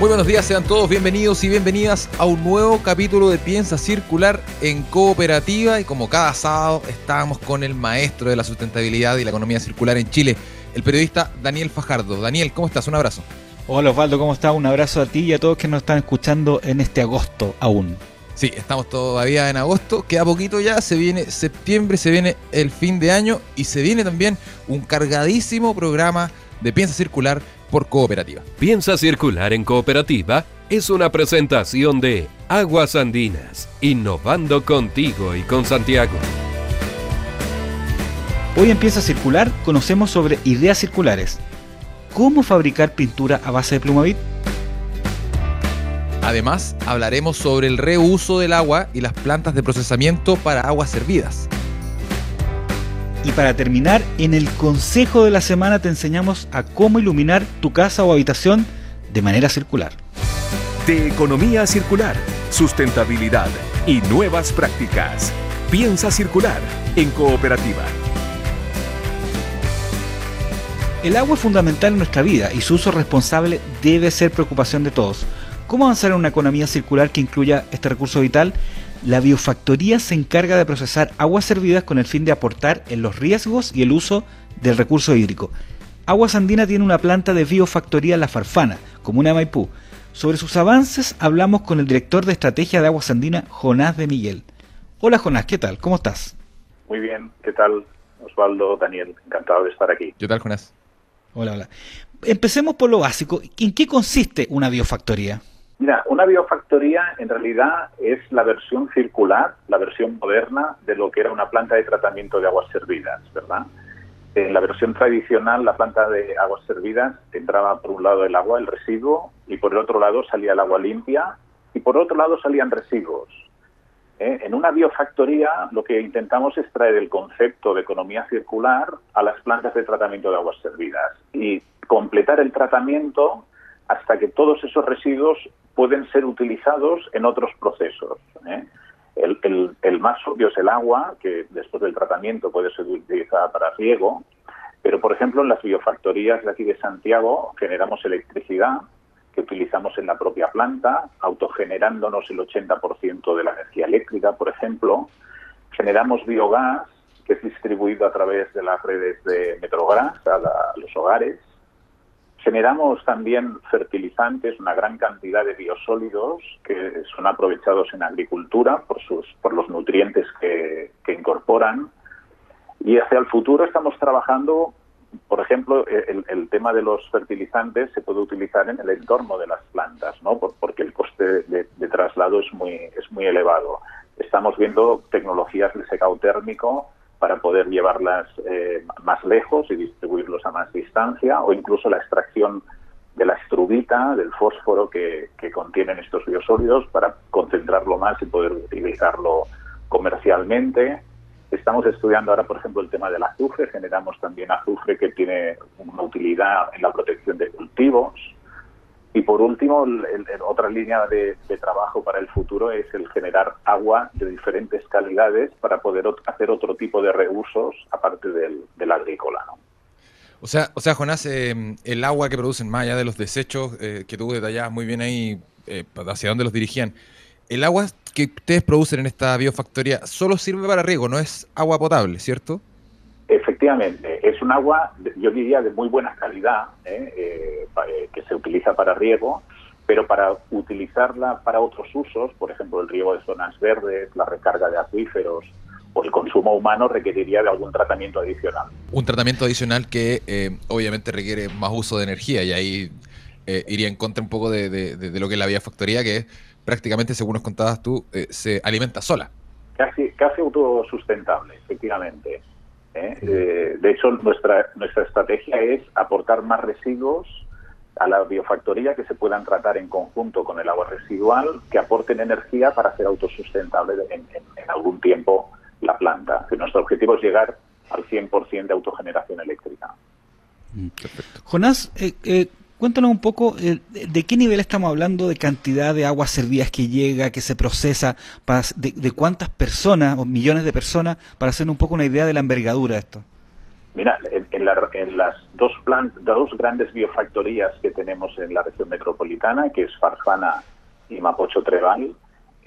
Muy buenos días, sean todos bienvenidos y bienvenidas a un nuevo capítulo de Piensa Circular en Cooperativa. Y como cada sábado, estamos con el maestro de la sustentabilidad y la economía circular en Chile, el periodista Daniel Fajardo. Daniel, ¿cómo estás? Un abrazo. Hola Osvaldo, ¿cómo estás? Un abrazo a ti y a todos que nos están escuchando en este agosto aún. Sí, estamos todavía en agosto, queda poquito ya, se viene septiembre, se viene el fin de año y se viene también un cargadísimo programa de Piensa Circular por Cooperativa. Piensa Circular en Cooperativa es una presentación de Aguas Andinas, innovando contigo y con Santiago. Hoy en Piensa Circular conocemos sobre ideas circulares. ¿Cómo fabricar pintura a base de plumavit? Además, hablaremos sobre el reuso del agua y las plantas de procesamiento para aguas servidas. Y para terminar, en el consejo de la semana te enseñamos a cómo iluminar tu casa o habitación de manera circular. De economía circular, sustentabilidad y nuevas prácticas. Piensa circular en cooperativa. El agua es fundamental en nuestra vida y su uso responsable debe ser preocupación de todos. ¿Cómo avanzar en una economía circular que incluya este recurso vital? La biofactoría se encarga de procesar aguas servidas con el fin de aportar en los riesgos y el uso del recurso hídrico. Aguas Andina tiene una planta de biofactoría La Farfana, comuna de Maipú. Sobre sus avances hablamos con el director de estrategia de Aguas Andina, Jonás de Miguel. Hola Jonás, ¿qué tal? ¿Cómo estás? Muy bien, ¿qué tal? Osvaldo, Daniel, encantado de estar aquí. ¿Qué tal, Jonás? Hola, hola. Empecemos por lo básico. ¿En qué consiste una biofactoría? Mira, una biofactoría en realidad es la versión circular, la versión moderna de lo que era una planta de tratamiento de aguas servidas, ¿verdad? En la versión tradicional, la planta de aguas servidas entraba por un lado el agua, el residuo, y por el otro lado salía el agua limpia, y por otro lado salían residuos. ¿Eh? En una biofactoría lo que intentamos es traer el concepto de economía circular a las plantas de tratamiento de aguas servidas y completar el tratamiento hasta que todos esos residuos pueden ser utilizados en otros procesos. ¿eh? El, más obvio es el agua, que después del tratamiento puede ser utilizada para riego, pero por ejemplo en las biofactorías de aquí de Santiago generamos electricidad que utilizamos en la propia planta, autogenerándonos el 80% de la energía eléctrica, por ejemplo. Generamos biogás, que es distribuido a través de las redes de Metrogas a los hogares Generamos también fertilizantes, una gran cantidad de biosólidos que son aprovechados en agricultura por, sus, por los nutrientes que, incorporan. Y hacia el futuro estamos trabajando, por ejemplo, el, tema de los fertilizantes se puede utilizar en el entorno de las plantas, ¿no? porque el coste de, de traslado es muy, es muy elevado. Estamos viendo tecnologías de secado térmico para poder llevarlas eh, más lejos y distribuirlos a más distancia, o incluso la extracción de la estrubita, del fósforo que, contienen estos biosólidos para concentrarlo más y poder utilizarlo comercialmente. Estamos estudiando ahora, por ejemplo, el tema del azufre. Generamos también azufre que tiene una utilidad en la protección de cultivos. Y por último, otra línea de, trabajo para el futuro es el generar agua de diferentes calidades para poder hacer otro tipo de reusos aparte del, agrícola. ¿no? O sea, o sea Jonás, eh, el agua que producen, más allá de los desechos eh, que tú detallabas muy bien ahí, eh, hacia dónde los dirigían, el agua que ustedes producen en esta biofactoría solo sirve para riego, no es agua potable, ¿cierto? Efectivamente, es un agua, yo diría, de muy buena calidad, ¿eh? Eh, eh, que se utiliza para riego, pero para utilizarla para otros usos, por ejemplo, el riego de zonas verdes, la recarga de acuíferos o el consumo humano requeriría de algún tratamiento adicional. Un tratamiento adicional que obviamente requiere más uso de energía y ahí iría en contra un poco de, de, lo que es la vía factoría, que prácticamente, según nos contabas tú, se alimenta sola. Casi, casi autosustentable, efectivamente. ¿Eh? Eh, de hecho, nuestra, nuestra estrategia es aportar más residuos a la biofactoría que se puedan tratar en conjunto con el agua residual, que aporten energía para hacer autosustentable en, algún tiempo la planta. nuestro objetivo es llegar al 100% de autogeneración eléctrica. Mm. Jonás, eh, eh, cuéntanos un poco eh, de qué nivel estamos hablando de cantidad de aguas servidas que llega, que se procesa, de, cuántas personas o millones de personas, para hacer un poco una idea de la envergadura de esto. Mira, en, las dos, dos grandes biofactorías que tenemos en la región metropolitana, que es Farfana y Mapocho Trebal,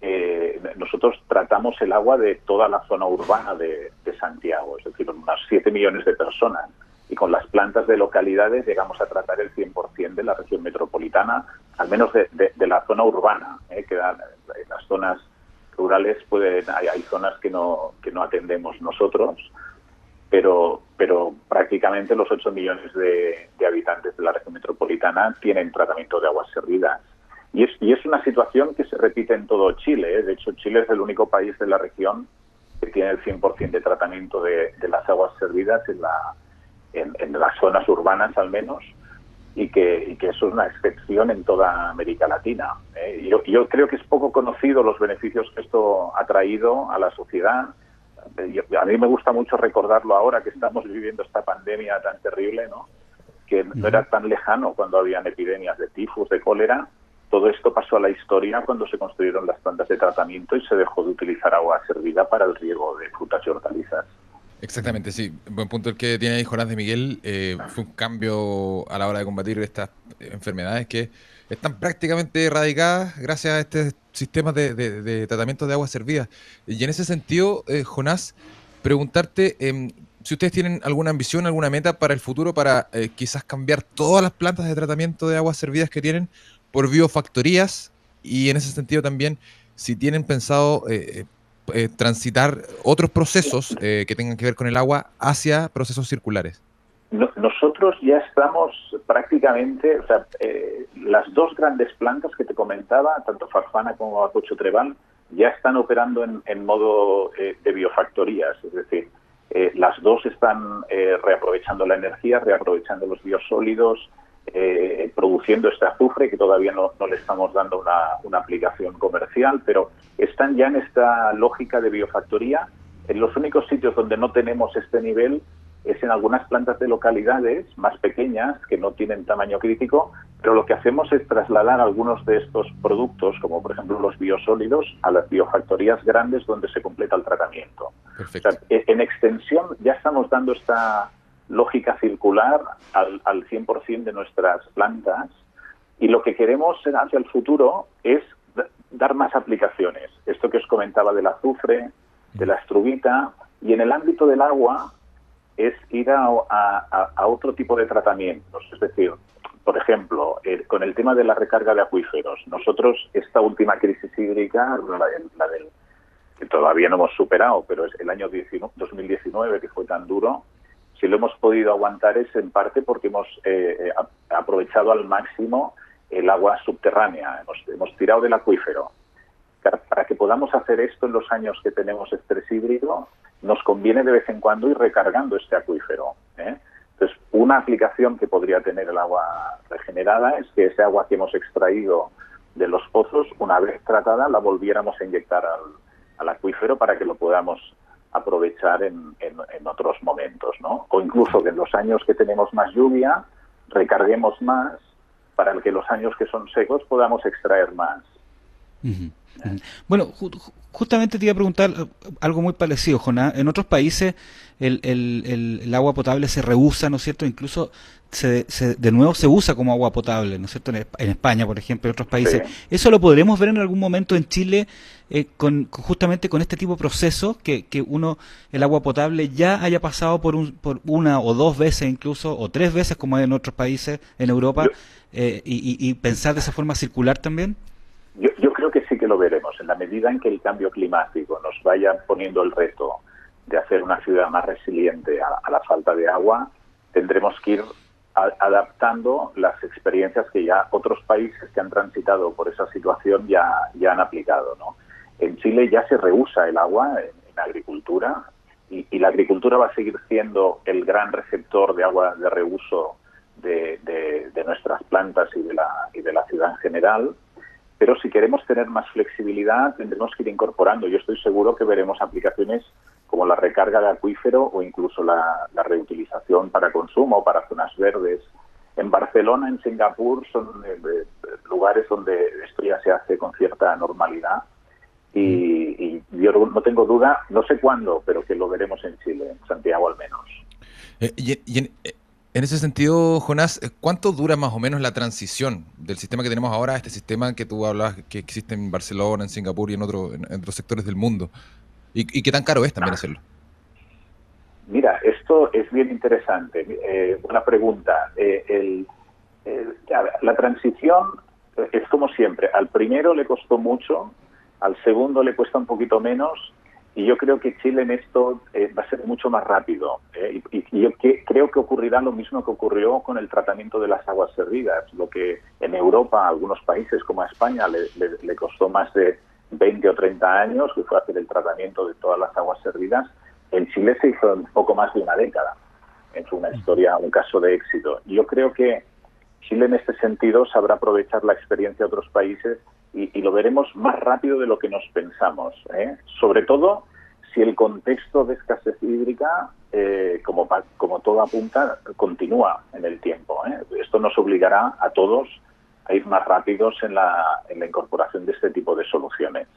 eh, nosotros tratamos el agua de toda la zona urbana de, Santiago, es decir, unas 7 millones de personas. Y con las plantas de localidades llegamos a tratar el 100% de la región metropolitana, al menos de, la zona urbana, eh, que en las zonas rurales pueden, hay, zonas que no, que no atendemos nosotros, pero, pero prácticamente los 8 millones de, de habitantes de la región metropolitana tienen tratamiento de aguas servidas. Y es, y es una situación que se repite en todo Chile. ¿eh? De hecho, Chile es el único país de la región que tiene el 100% de tratamiento de, las aguas servidas en, la, en, las zonas urbanas al menos y que, que eso es una excepción en toda América Latina. ¿eh? Yo, yo, creo que es poco conocido los beneficios que esto ha traído a la sociedad. a mí me gusta mucho recordarlo ahora que estamos viviendo esta pandemia tan terrible, ¿no? que no era tan lejano cuando habían epidemias de tifus, de cólera, todo esto pasó a la historia cuando se construyeron las plantas de tratamiento y se dejó de utilizar agua servida para el riego de frutas y hortalizas. Exactamente, sí. Buen punto el que tiene ahí Jonás de Miguel. Eh, fue un cambio a la hora de combatir estas enfermedades que están prácticamente erradicadas gracias a este sistema de, tratamiento de agua servida. Y en ese sentido, eh, Jonás, preguntarte em, si ustedes tienen alguna ambición, alguna meta para el futuro para eh, quizás cambiar todas las plantas de tratamiento de aguas servidas que tienen por biofactorías y en ese sentido también si tienen pensado eh, eh, transitar otros procesos eh, que tengan que ver con el agua hacia procesos circulares. nosotros ya estamos prácticamente, o sea, las dos grandes plantas que te comentaba, tanto Farfana como Apocho Treval, ya están operando en, en modo de biofactorías, es decir, las dos están reaprovechando la energía, reaprovechando los biosólidos, eh, produciendo este azufre que todavía no, le estamos dando una, aplicación comercial, pero están ya en esta lógica de biofactoría. En los únicos sitios donde no tenemos este nivel es en algunas plantas de localidades más pequeñas que no tienen tamaño crítico, pero lo que hacemos es trasladar algunos de estos productos, como por ejemplo los biosólidos, a las biofactorías grandes donde se completa el tratamiento. en extensión ya estamos dando esta lógica circular al, al 100% de nuestras plantas y lo que queremos hacia el futuro es dar más aplicaciones. Esto que os comentaba del azufre, de la estrubita y en el ámbito del agua es ir a, otro tipo de tratamientos. Es decir, por ejemplo, con el tema de la recarga de acuíferos, nosotros esta última crisis hídrica, la, del, que todavía no hemos superado, pero es el año 2019 que fue tan duro, si lo hemos podido aguantar es en parte porque hemos eh, eh, aprovechado al máximo el agua subterránea, hemos, tirado del acuífero. Para que podamos hacer esto en los años que tenemos estrés híbrido, nos conviene de vez en cuando ir recargando este acuífero. ¿eh? Entonces, una aplicación que podría tener el agua regenerada es que ese agua que hemos extraído de los pozos, una vez tratada, la volviéramos a inyectar al, al acuífero para que lo podamos aprovechar en, en, otros momentos, ¿no? O incluso que en los años que tenemos más lluvia recarguemos más para que los años que son secos podamos extraer más. Bueno, justamente te iba a preguntar eh, algo muy parecido, Jonás. En otros países el, el, el, agua potable se reusa, ¿no es cierto? Incluso se, de nuevo se usa como agua potable, ¿no es cierto? En, España, por ejemplo, en otros países. ¿Eso lo podremos ver en algún momento en Chile eh, con, justamente con este tipo de procesos? Que, que uno, el agua potable ya haya pasado por, un, por una o dos veces incluso, o tres veces como en otros países en Europa, eh, y, y, pensar de esa forma circular también? Lo veremos. En la medida en que el cambio climático nos vaya poniendo el reto de hacer una ciudad más resiliente a, la falta de agua, tendremos que ir adaptando las experiencias que ya otros países que han transitado por esa situación ya, ya han aplicado. ¿no? En Chile ya se rehúsa el agua en, agricultura y, la agricultura va a seguir siendo el gran receptor de agua de reuso de, de, nuestras plantas y de, la, y de la ciudad en general. Pero si queremos tener más flexibilidad, tendremos que ir incorporando. Yo estoy seguro que veremos aplicaciones como la recarga de acuífero o incluso la, reutilización para consumo, para zonas verdes. En Barcelona, en Singapur, son eh, eh, lugares donde esto ya se hace con cierta normalidad. Y, yo no tengo duda, no sé cuándo, pero que lo veremos en Chile, en Santiago al menos. Eh, y, en, en, ese sentido, Jonás, ¿cuánto dura más o menos la transición del sistema que tenemos ahora a este sistema que tú hablas que existe en Barcelona, en Singapur y en, otro, en otros sectores del mundo? ¿Y, qué tan caro es también hacerlo? Mira, esto es bien interesante. Eh, una pregunta. Eh, la transición es como siempre. Al primero le costó mucho, al segundo le cuesta un poquito menos y yo creo que Chile en esto eh, va a ser mucho más rápido. y, yo creo que ocurrirá lo mismo que ocurrió con el tratamiento de las aguas servidas. Lo que en Europa, a algunos países como a España, le costó más de 20 o 30 años, que fue hacer el tratamiento de todas las aguas servidas, en Chile se hizo en poco más de una década. Es una historia, un caso de éxito. Yo creo que Chile en este sentido sabrá aprovechar la experiencia de otros países y, lo veremos más rápido de lo que nos pensamos. ¿eh? Sobre todo si el contexto de escasez hídrica, eh, como, como todo apunta, continúa en el tiempo. ¿eh? Esto nos obligará a todos a ir más rápidos en la, en la incorporación de este tipo de soluciones.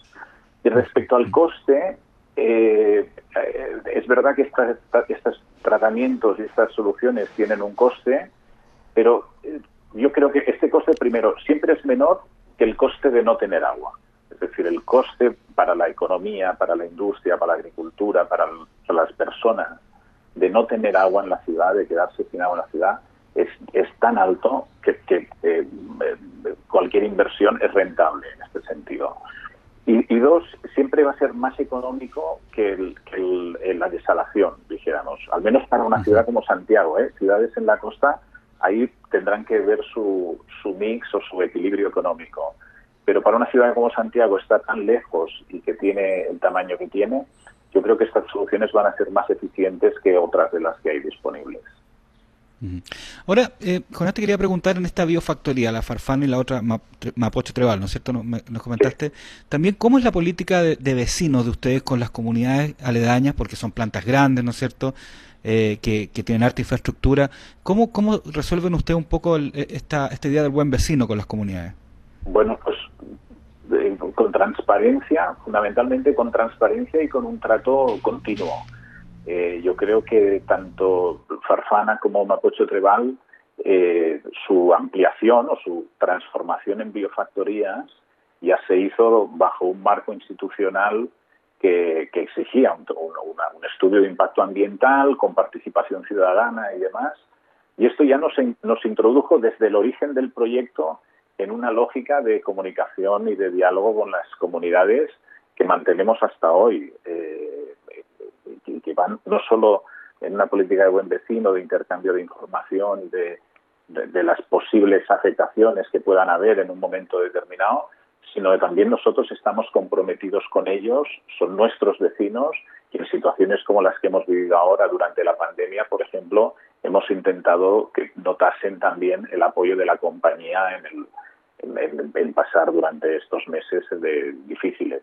Y respecto al coste, eh, es verdad que estos tratamientos y estas soluciones tienen un coste, pero eh, yo creo que este coste, primero, siempre es menor que el coste de no tener agua. Es decir, el coste para la economía, para la industria, para la agricultura, para, las personas de no tener agua en la ciudad, de quedarse sin agua en la ciudad, es, es tan alto que, eh, cualquier inversión es rentable en este sentido. Y, dos, siempre va a ser más económico que, la desalación, dijéramos, al menos para una ciudad como Santiago. ¿eh? Ciudades en la costa, ahí tendrán que ver su, su mix o su equilibrio económico. Pero para una ciudad como Santiago está tan lejos y que tiene el tamaño que tiene, yo creo que estas soluciones van a ser más eficientes que otras de las que hay disponibles. Ahora, eh, Jonás, te quería preguntar en esta biofactoría, la Farfán y la otra Mapocho Trebal, ¿no es cierto? Nos, comentaste también cómo es la política de, vecinos de ustedes con las comunidades aledañas, porque son plantas grandes, ¿no es cierto? Eh, que, tienen alta infraestructura. ¿Cómo, ¿Cómo resuelven ustedes un poco esta, este día del buen vecino con las comunidades? Bueno, pues con transparencia, fundamentalmente con transparencia y con un trato continuo. Eh, yo creo que tanto Farfana como Mapocho Trebal, eh, su ampliación o su transformación en biofactorías ya se hizo bajo un marco institucional que, exigía un, estudio de impacto ambiental con participación ciudadana y demás. Y esto ya nos, nos introdujo desde el origen del proyecto en una lógica de comunicación y de diálogo con las comunidades que mantenemos hasta hoy. Eh, que, van no solo en una política de buen vecino, de intercambio de información, de, de, las posibles afectaciones que puedan haber en un momento determinado, sino que también nosotros estamos comprometidos con ellos, son nuestros vecinos y en situaciones como las que hemos vivido ahora durante la pandemia, por ejemplo, hemos intentado que notasen también el apoyo de la compañía en el en, pasar durante estos meses de difíciles.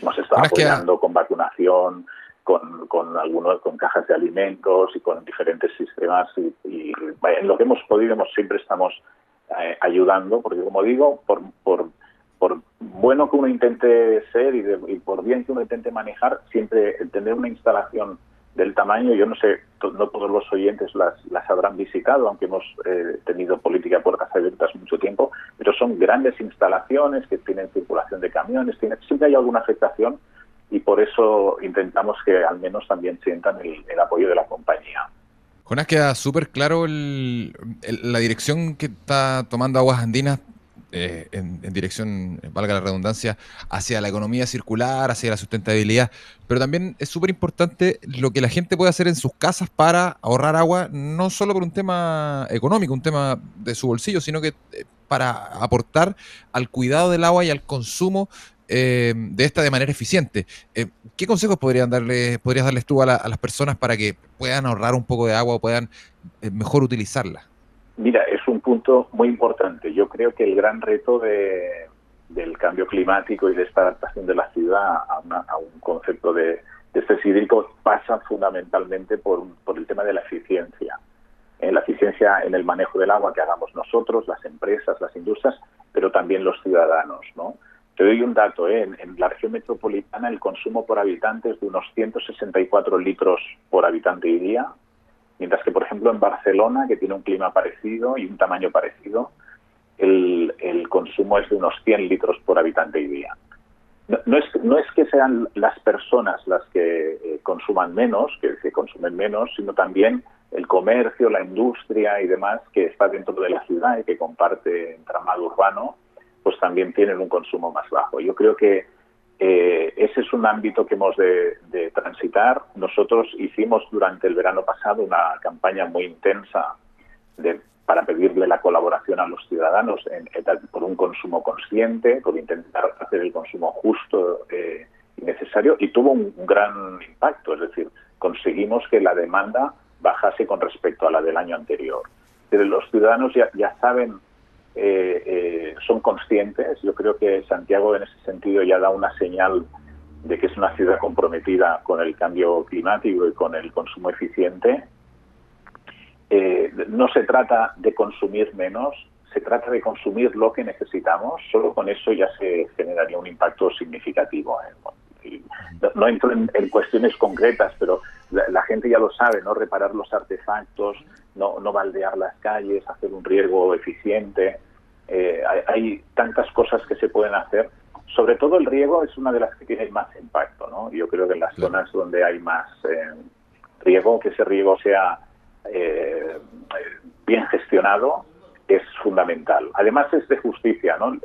Hemos estado apoyando con vacunación, con, con algunos con cajas de alimentos y con diferentes sistemas y, en lo que hemos podido hemos, siempre estamos eh, ayudando porque como digo por, por, por bueno que uno intente ser y, y, por bien que uno intente manejar siempre tener una instalación del tamaño, yo no sé, no todos los oyentes las, las habrán visitado, aunque hemos eh, tenido política puertas abiertas mucho tiempo, pero son grandes instalaciones que tienen circulación de camiones, tiene, siempre hay alguna afectación y por eso intentamos que al menos también sientan el, apoyo de la compañía. Jonas, queda súper claro la dirección que está tomando Aguas Andinas eh, en, dirección, valga la redundancia, hacia la economía circular, hacia la sustentabilidad, pero también es súper importante lo que la gente puede hacer en sus casas para ahorrar agua, no solo por un tema económico, un tema de su bolsillo, sino que eh, para aportar al cuidado del agua y al consumo eh, de esta de manera eficiente. ¿Qué consejos podrían darle, podrías darles tú a, las personas para que puedan ahorrar un poco de agua o puedan mejor utilizarla? Mira, es un punto muy importante. Yo creo que el gran reto del cambio climático y de esta adaptación de la ciudad a, un concepto de, de estrés hídrico pasa fundamentalmente por, por el tema de la eficiencia. Eh, la eficiencia en el manejo del agua que hagamos nosotros, las empresas, las industrias, pero también los ciudadanos. ¿no? Te doy un dato, ¿eh? en, la región metropolitana el consumo por habitante es de unos 164 litros por habitante y día, mientras que, por ejemplo, en Barcelona, que tiene un clima parecido y un tamaño parecido, el, consumo es de unos 100 litros por habitante y día no, es, que sean las personas las que eh, consuman menos, que, se consumen menos, sino también el comercio, la industria y demás que está dentro de la ciudad y que comparte entramado urbano, pues también tienen un consumo más bajo. Yo creo que eh, ese es un ámbito que hemos de, transitar. Nosotros hicimos durante el verano pasado una campaña muy intensa de para pedirle la colaboración a los ciudadanos por un consumo consciente, por intentar hacer el consumo justo eh, y necesario, y tuvo un, gran impacto, es decir, conseguimos que la demanda bajase con respecto a la del año anterior. Pero los ciudadanos ya saben, eh, eh, son conscientes, yo creo que Santiago en ese sentido ya da una señal de que es una ciudad comprometida con el cambio climático y con el consumo eficiente eh, no se trata de consumir menos, se trata de consumir lo que necesitamos, solo con eso ya se generaría un impacto significativo. ¿eh? No, entro en, cuestiones concretas, pero la, gente ya lo sabe, ¿no? Reparar los artefactos, no, no baldear las calles, hacer un riego eficiente. Eh, hay, tantas cosas que se pueden hacer. Sobre todo el riego es una de las que tiene más impacto, ¿no? Yo creo que en las zonas donde hay más riego, que ese riego sea eh, bien gestionado es fundamental. Además es de justicia, ¿no?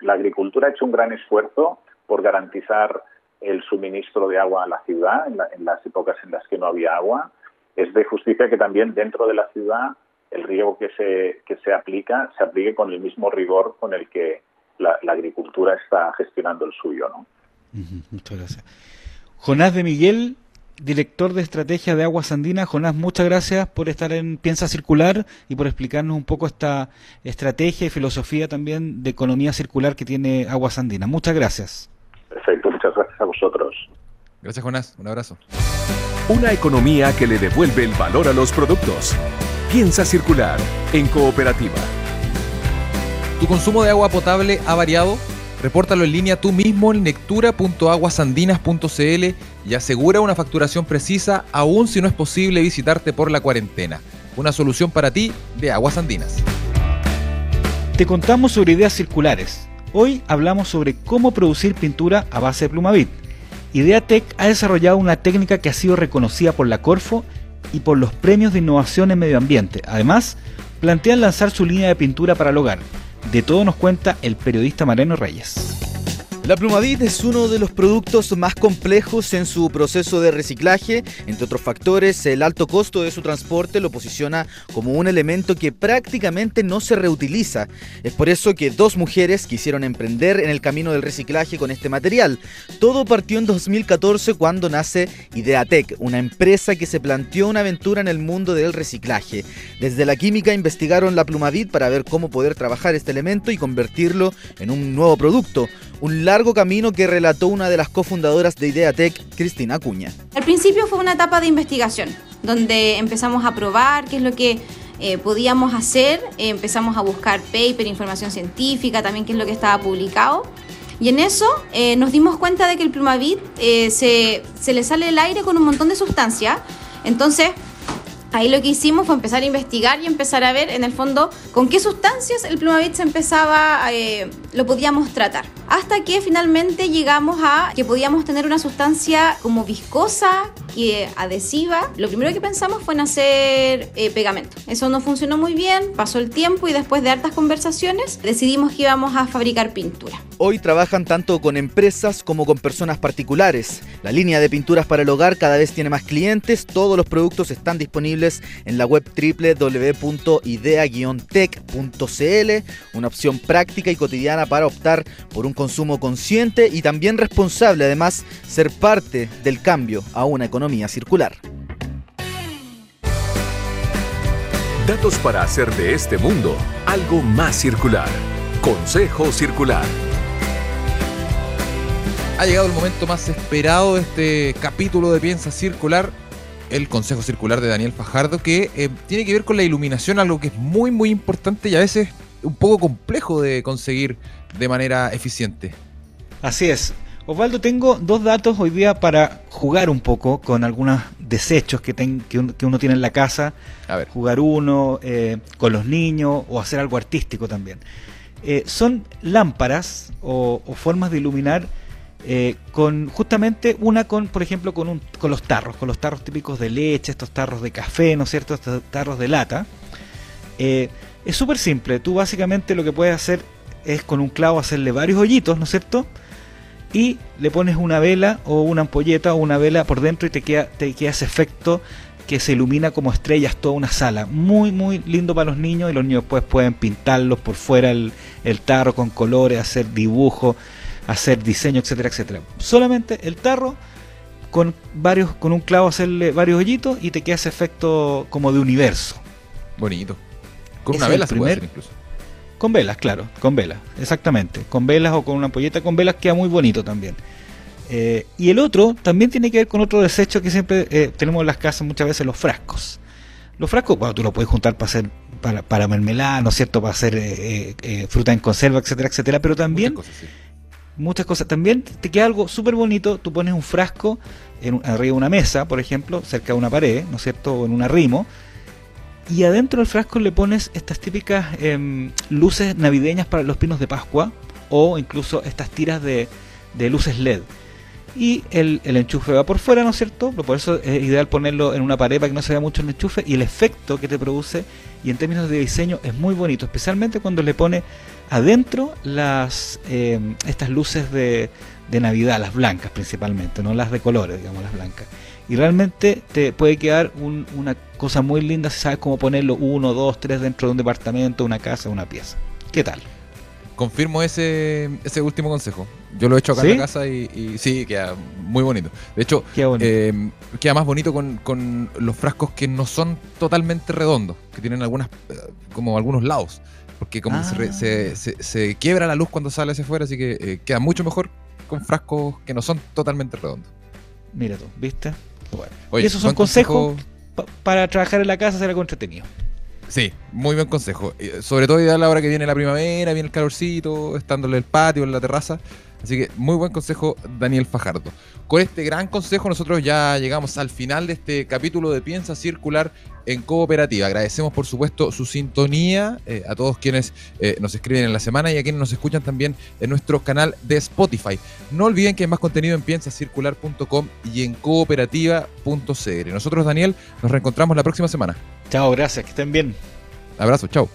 La agricultura ha hecho un gran esfuerzo por garantizar el suministro de agua a la ciudad en, las épocas en las que no había agua. Es de justicia que también dentro de la ciudad el riego que se, que se aplica se aplique con el mismo rigor con el que la, agricultura está gestionando el suyo, ¿no? muchas gracias. Jonás de Miguel director de estrategia de Aguas Andinas. Jonás, muchas gracias por estar en Piensa Circular y por explicarnos un poco esta estrategia y filosofía también de economía circular que tiene Aguas Andinas. Muchas gracias. Perfecto, muchas gracias a vosotros. Gracias, Jonás. Un abrazo. Una economía que le devuelve el valor a los productos. Piensa Circular en cooperativa. ¿Tu consumo de agua potable ha variado? Repórtalo en línea tú mismo en lectura.aguasandinas.cl y asegura una facturación precisa aun si no es posible visitarte por la cuarentena. Una solución para ti de Aguas Andinas. Te contamos sobre ideas circulares. Hoy hablamos sobre cómo producir pintura a base de plumavit. Ideatec ha desarrollado una técnica que ha sido reconocida por la Corfo y por los premios de innovación en medio ambiente. Además, plantean lanzar su línea de pintura para el hogar de todo nos cuenta el periodista Mariano Reyes. La Plumavit es uno de los productos más complejos en su proceso de reciclaje. Entre otros factores, el alto costo de su transporte lo posiciona como un elemento que prácticamente no se reutiliza. Es por eso que dos mujeres quisieron emprender en el camino del reciclaje con este material. Todo partió en 2014 cuando nace Ideatec, una empresa que se planteó una aventura en el mundo del reciclaje. Desde la química investigaron la Plumavit para ver cómo poder trabajar este elemento y convertirlo en un nuevo producto. Un largo camino que relató una de las cofundadoras de Ideatec, Cristina Acuña. Al principio fue una etapa de investigación, donde empezamos a probar qué es lo que eh, podíamos hacer, eh, empezamos a buscar paper, información científica, también qué es lo que estaba publicado. Y en eso eh, nos dimos cuenta de que el plumavit se, se le sale el aire con un montón de sustancias. Entonces Ahí lo que hicimos fue empezar a investigar y empezar a ver en el fondo con qué sustancias el plumavit se empezaba, eh, lo podíamos tratar. Hasta que finalmente llegamos a que podíamos tener una sustancia como viscosa y adhesiva. Lo primero que pensamos fue en hacer eh, pegamento. Eso no funcionó muy bien, pasó el tiempo y después de hartas conversaciones decidimos que íbamos a fabricar pintura. Hoy trabajan tanto con empresas como con personas particulares. La línea de pinturas para el hogar cada vez tiene más clientes, todos los productos están disponibles en la web www.idea-tech.cl, una opción práctica y cotidiana para optar por un consumo consciente y también responsable, además ser parte del cambio a una economía circular. Datos para hacer de este mundo algo más circular. Consejo Circular. Ha llegado el momento más esperado de este capítulo de Piensa Circular, el Consejo Circular de Daniel Fajardo, que eh, tiene que ver con la iluminación, algo que es muy, muy importante y a veces un poco complejo de conseguir de manera eficiente. Así es. Osvaldo, tengo dos datos hoy día para jugar un poco con algunos desechos que, que, uno, tiene en la casa. A ver. Jugar uno eh, con los niños o hacer algo artístico también. Eh, son lámparas o, formas de iluminar eh, con justamente una con, por ejemplo, con, un, con los tarros, con los tarros típicos de leche, estos tarros de café, ¿no es cierto? Estos tarros de lata. es súper simple. Tú básicamente lo que puedes hacer es con un clavo hacerle varios hoyitos, ¿no es cierto? Y le pones una vela o una ampolleta o una vela por dentro y te queda, te queda ese efecto que se ilumina como estrellas toda una sala. Muy, muy lindo para los niños y los niños pues pueden pintarlos por fuera el, tarro con colores, hacer dibujo, hacer diseño, etcétera, etcétera. Solamente el tarro con varios, con un clavo hacerle varios hoyitos y te queda ese efecto como de universo. Bonito. Con una vela se puede hacer incluso. Con velas, claro, con velas, exactamente. Con velas o con una ampolleta con velas queda muy bonito también. Eh, y el otro también tiene que ver con otro desecho que siempre eh, tenemos en las casas muchas veces, los frascos. Los frascos, bueno, tú los puedes juntar para hacer para, para mermelada, ¿no es cierto? Para hacer eh, fruta en conserva, etcétera, etcétera. Pero también muchas cosas, muchas cosas. También te queda algo súper bonito. Tú pones un frasco en, arriba de una mesa, por ejemplo, cerca de una pared, ¿no es cierto? O en un arrimo y adentro del frasco le pones estas típicas em, luces navideñas para los pinos de Pascua o incluso estas tiras de, luces LED. Y el, enchufe va por fuera, ¿no es cierto? Por eso es ideal ponerlo en una pared para que no se vea mucho el enchufe. Y el efecto que te produce, y en términos de diseño, es muy bonito. Especialmente cuando le pone adentro las em, estas luces de, de Navidad, las blancas principalmente, no las de colores, digamos, las blancas y realmente te puede quedar una cosa muy linda si sabes cómo ponerlo uno, dos, tres dentro de un departamento, una casa, una pieza. ¿Qué tal? Confirmo ese, ese último consejo. Yo lo he hecho acá en la casa y, sí, queda muy bonito. De hecho, eh, queda más bonito con, los frascos que no son totalmente redondos, que tienen algunas eh, como algunos lados. Porque como se, ah. se, quiebra la luz cuando sale hacia afuera, así que eh, queda mucho mejor con frascos que no son totalmente redondos. Mira tú, ¿viste? Y esos son consejos para trabajar en la casa, será algo entretenido. Sí, muy buen consejo. Sobre todo a la hora que viene la primavera, viene el calorcito, estando en el patio, en la terraza. Así que muy buen consejo, Daniel Fajardo. Con este gran consejo nosotros ya llegamos al final de este capítulo de Piensa Circular en Cooperativa. Agradecemos por supuesto su sintonía eh, a todos quienes eh, nos escriben en la semana y a quienes nos escuchan también en nuestro canal de Spotify. No olviden que hay más contenido en piensacircular.com y en cooperativa.cr. Nosotros, Daniel, nos reencontramos la próxima semana. Chao, gracias, que estén bien. Abrazo, chao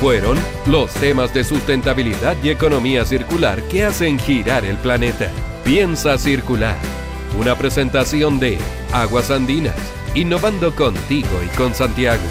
fueron los temas de sustentabilidad y economía circular que hacen girar el planeta. Piensa circular. Una presentación de Aguas Andinas, innovando contigo y con Santiago.